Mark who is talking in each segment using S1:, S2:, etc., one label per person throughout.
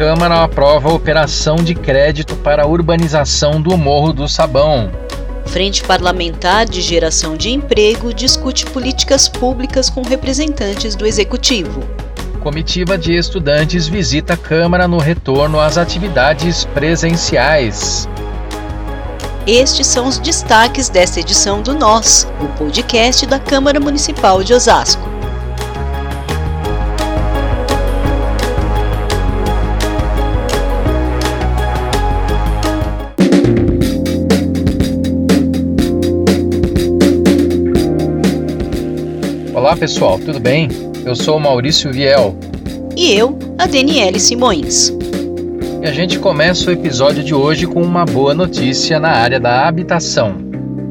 S1: Câmara aprova a operação de crédito para a urbanização do Morro do Sabão.
S2: Frente Parlamentar de Geração de Emprego discute políticas públicas com representantes do Executivo.
S1: Comitiva de estudantes visita a Câmara no retorno às atividades presenciais.
S2: Estes são os destaques desta edição do Nós, o podcast da Câmara Municipal de Osasco.
S1: Olá pessoal, tudo bem? Eu sou o Maurício Viel.
S2: E eu, a Daniele Simões.
S1: E a gente começa o episódio de hoje com uma boa notícia na área da habitação.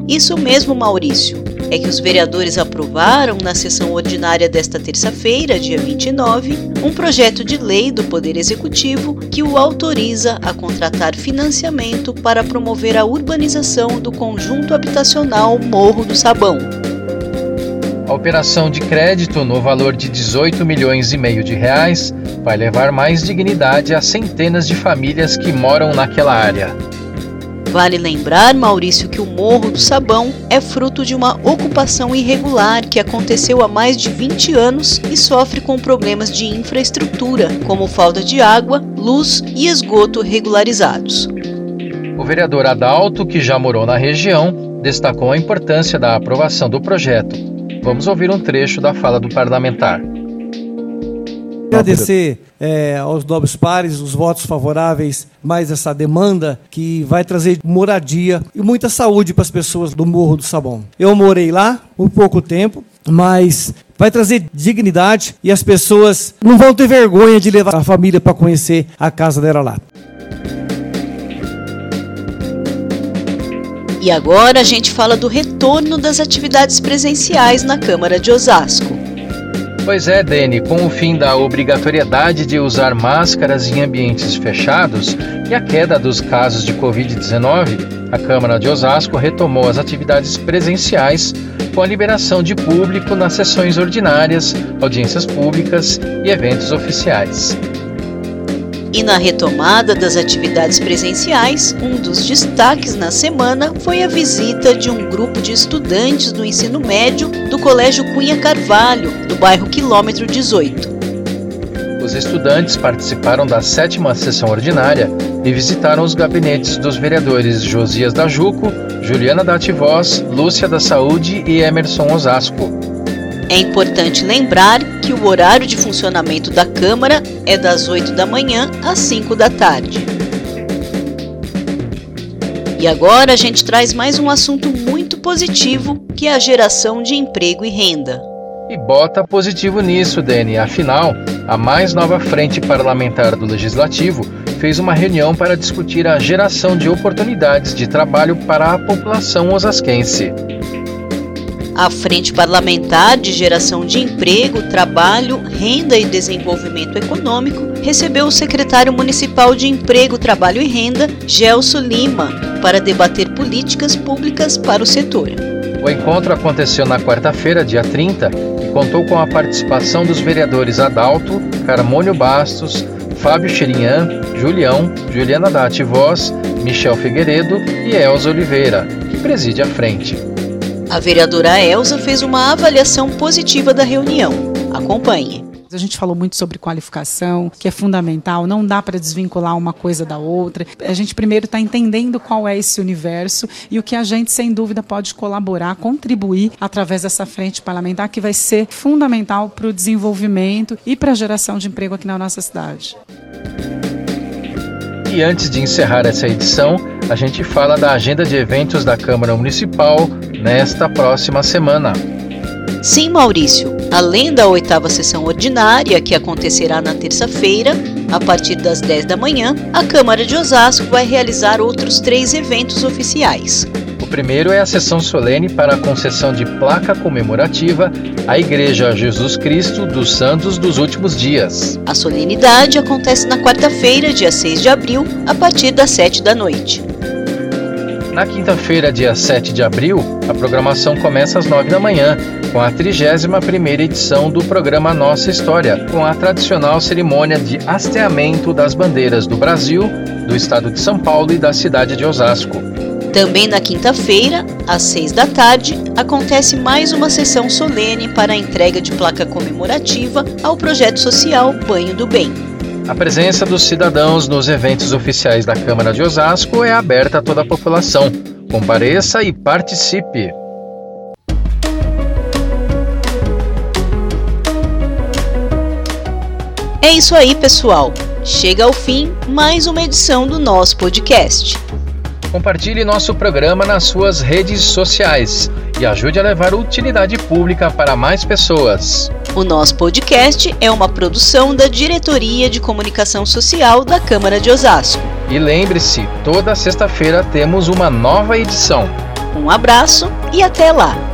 S2: Isso mesmo, Maurício. É que os vereadores aprovaram na sessão ordinária desta terça-feira, dia 29, um projeto de lei do Poder Executivo que o autoriza a contratar financiamento para promover a urbanização do conjunto habitacional Morro do Sabão.
S1: A operação de crédito no valor de 18 milhões e meio de reais vai levar mais dignidade a centenas de famílias que moram naquela área.
S2: Vale lembrar, Maurício, que o Morro do Sabão é fruto de uma ocupação irregular que aconteceu há mais de 20 anos e sofre com problemas de infraestrutura, como falta de água, luz e esgoto regularizados.
S1: O vereador Adalto, que já morou na região, destacou a importância da aprovação do projeto Vamos ouvir um trecho da fala do parlamentar.
S3: Agradecer é, aos nobres pares os votos favoráveis, mais essa demanda que vai trazer moradia e muita saúde para as pessoas do Morro do Sabão. Eu morei lá por pouco tempo, mas vai trazer dignidade e as pessoas não vão ter vergonha de levar a família para conhecer a casa dela lá.
S2: E agora a gente fala do retorno das atividades presenciais na Câmara de Osasco.
S1: Pois é, Dene, com o fim da obrigatoriedade de usar máscaras em ambientes fechados e a queda dos casos de Covid-19, a Câmara de Osasco retomou as atividades presenciais com a liberação de público nas sessões ordinárias, audiências públicas e eventos oficiais.
S2: E na retomada das atividades presenciais, um dos destaques na semana foi a visita de um grupo de estudantes do ensino médio do Colégio Cunha Carvalho, do bairro Quilômetro 18.
S1: Os estudantes participaram da sétima sessão ordinária e visitaram os gabinetes dos vereadores Josias da Juco, Juliana da Ativoz, Lúcia da Saúde e Emerson Osasco.
S2: É importante lembrar que o horário de funcionamento da Câmara é das 8 da manhã às 5 da tarde. E agora a gente traz mais um assunto muito positivo, que é a geração de emprego e renda.
S1: E bota positivo nisso, Dani. Afinal, a mais nova frente parlamentar do Legislativo fez uma reunião para discutir a geração de oportunidades de trabalho para a população osasquense.
S2: A Frente Parlamentar de Geração de Emprego, Trabalho, Renda e Desenvolvimento Econômico recebeu o secretário municipal de Emprego, Trabalho e Renda, Gelso Lima, para debater políticas públicas para o setor.
S1: O encontro aconteceu na quarta-feira, dia 30, e contou com a participação dos vereadores Adalto, Carmônio Bastos, Fábio Xerinhan, Julião, Juliana Dati Voz, Michel Figueiredo e Elza Oliveira, que preside a frente.
S2: A vereadora Elza fez uma avaliação positiva da reunião. Acompanhe.
S4: A gente falou muito sobre qualificação, que é fundamental, não dá para desvincular uma coisa da outra. A gente primeiro está entendendo qual é esse universo e o que a gente, sem dúvida, pode colaborar, contribuir através dessa frente parlamentar, que vai ser fundamental para o desenvolvimento e para a geração de emprego aqui na nossa cidade.
S1: E antes de encerrar essa edição, a gente fala da agenda de eventos da Câmara Municipal nesta próxima semana.
S2: Sim, Maurício. Além da oitava sessão ordinária, que acontecerá na terça-feira, a partir das 10 da manhã, a Câmara de Osasco vai realizar outros três eventos oficiais
S1: primeiro é a sessão solene para a concessão de placa comemorativa à Igreja Jesus Cristo dos Santos dos Últimos Dias.
S2: A solenidade acontece na quarta-feira, dia 6 de abril, a partir das 7 da noite.
S1: Na quinta-feira, dia 7 de abril, A programação começa às 9 da manhã, com a 31ª edição do programa Nossa História, com a tradicional cerimônia de hasteamento das bandeiras do Brasil, do estado de São Paulo e da cidade de Osasco.
S2: Também na quinta-feira, às seis da tarde, acontece mais uma sessão solene para a entrega de placa comemorativa ao projeto social Banho do Bem.
S1: A presença dos cidadãos nos eventos oficiais da Câmara de Osasco é aberta a toda a população. Compareça e participe!
S2: É isso aí, pessoal. Chega ao fim mais uma edição do nosso podcast.
S1: Compartilhe nosso programa nas suas redes sociais e ajude a levar utilidade pública para mais pessoas.
S2: O nosso podcast é uma produção da Diretoria de Comunicação Social da Câmara de Osasco.
S1: E lembre-se, toda sexta-feira temos uma nova edição.
S2: Um abraço e até lá!